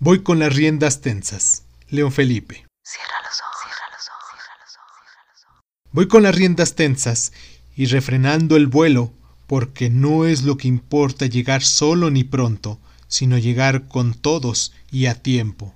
Voy con las riendas tensas. León Felipe. Cierra los ojos. Voy con las riendas tensas y refrenando el vuelo, porque no es lo que importa llegar solo ni pronto, sino llegar con todos y a tiempo.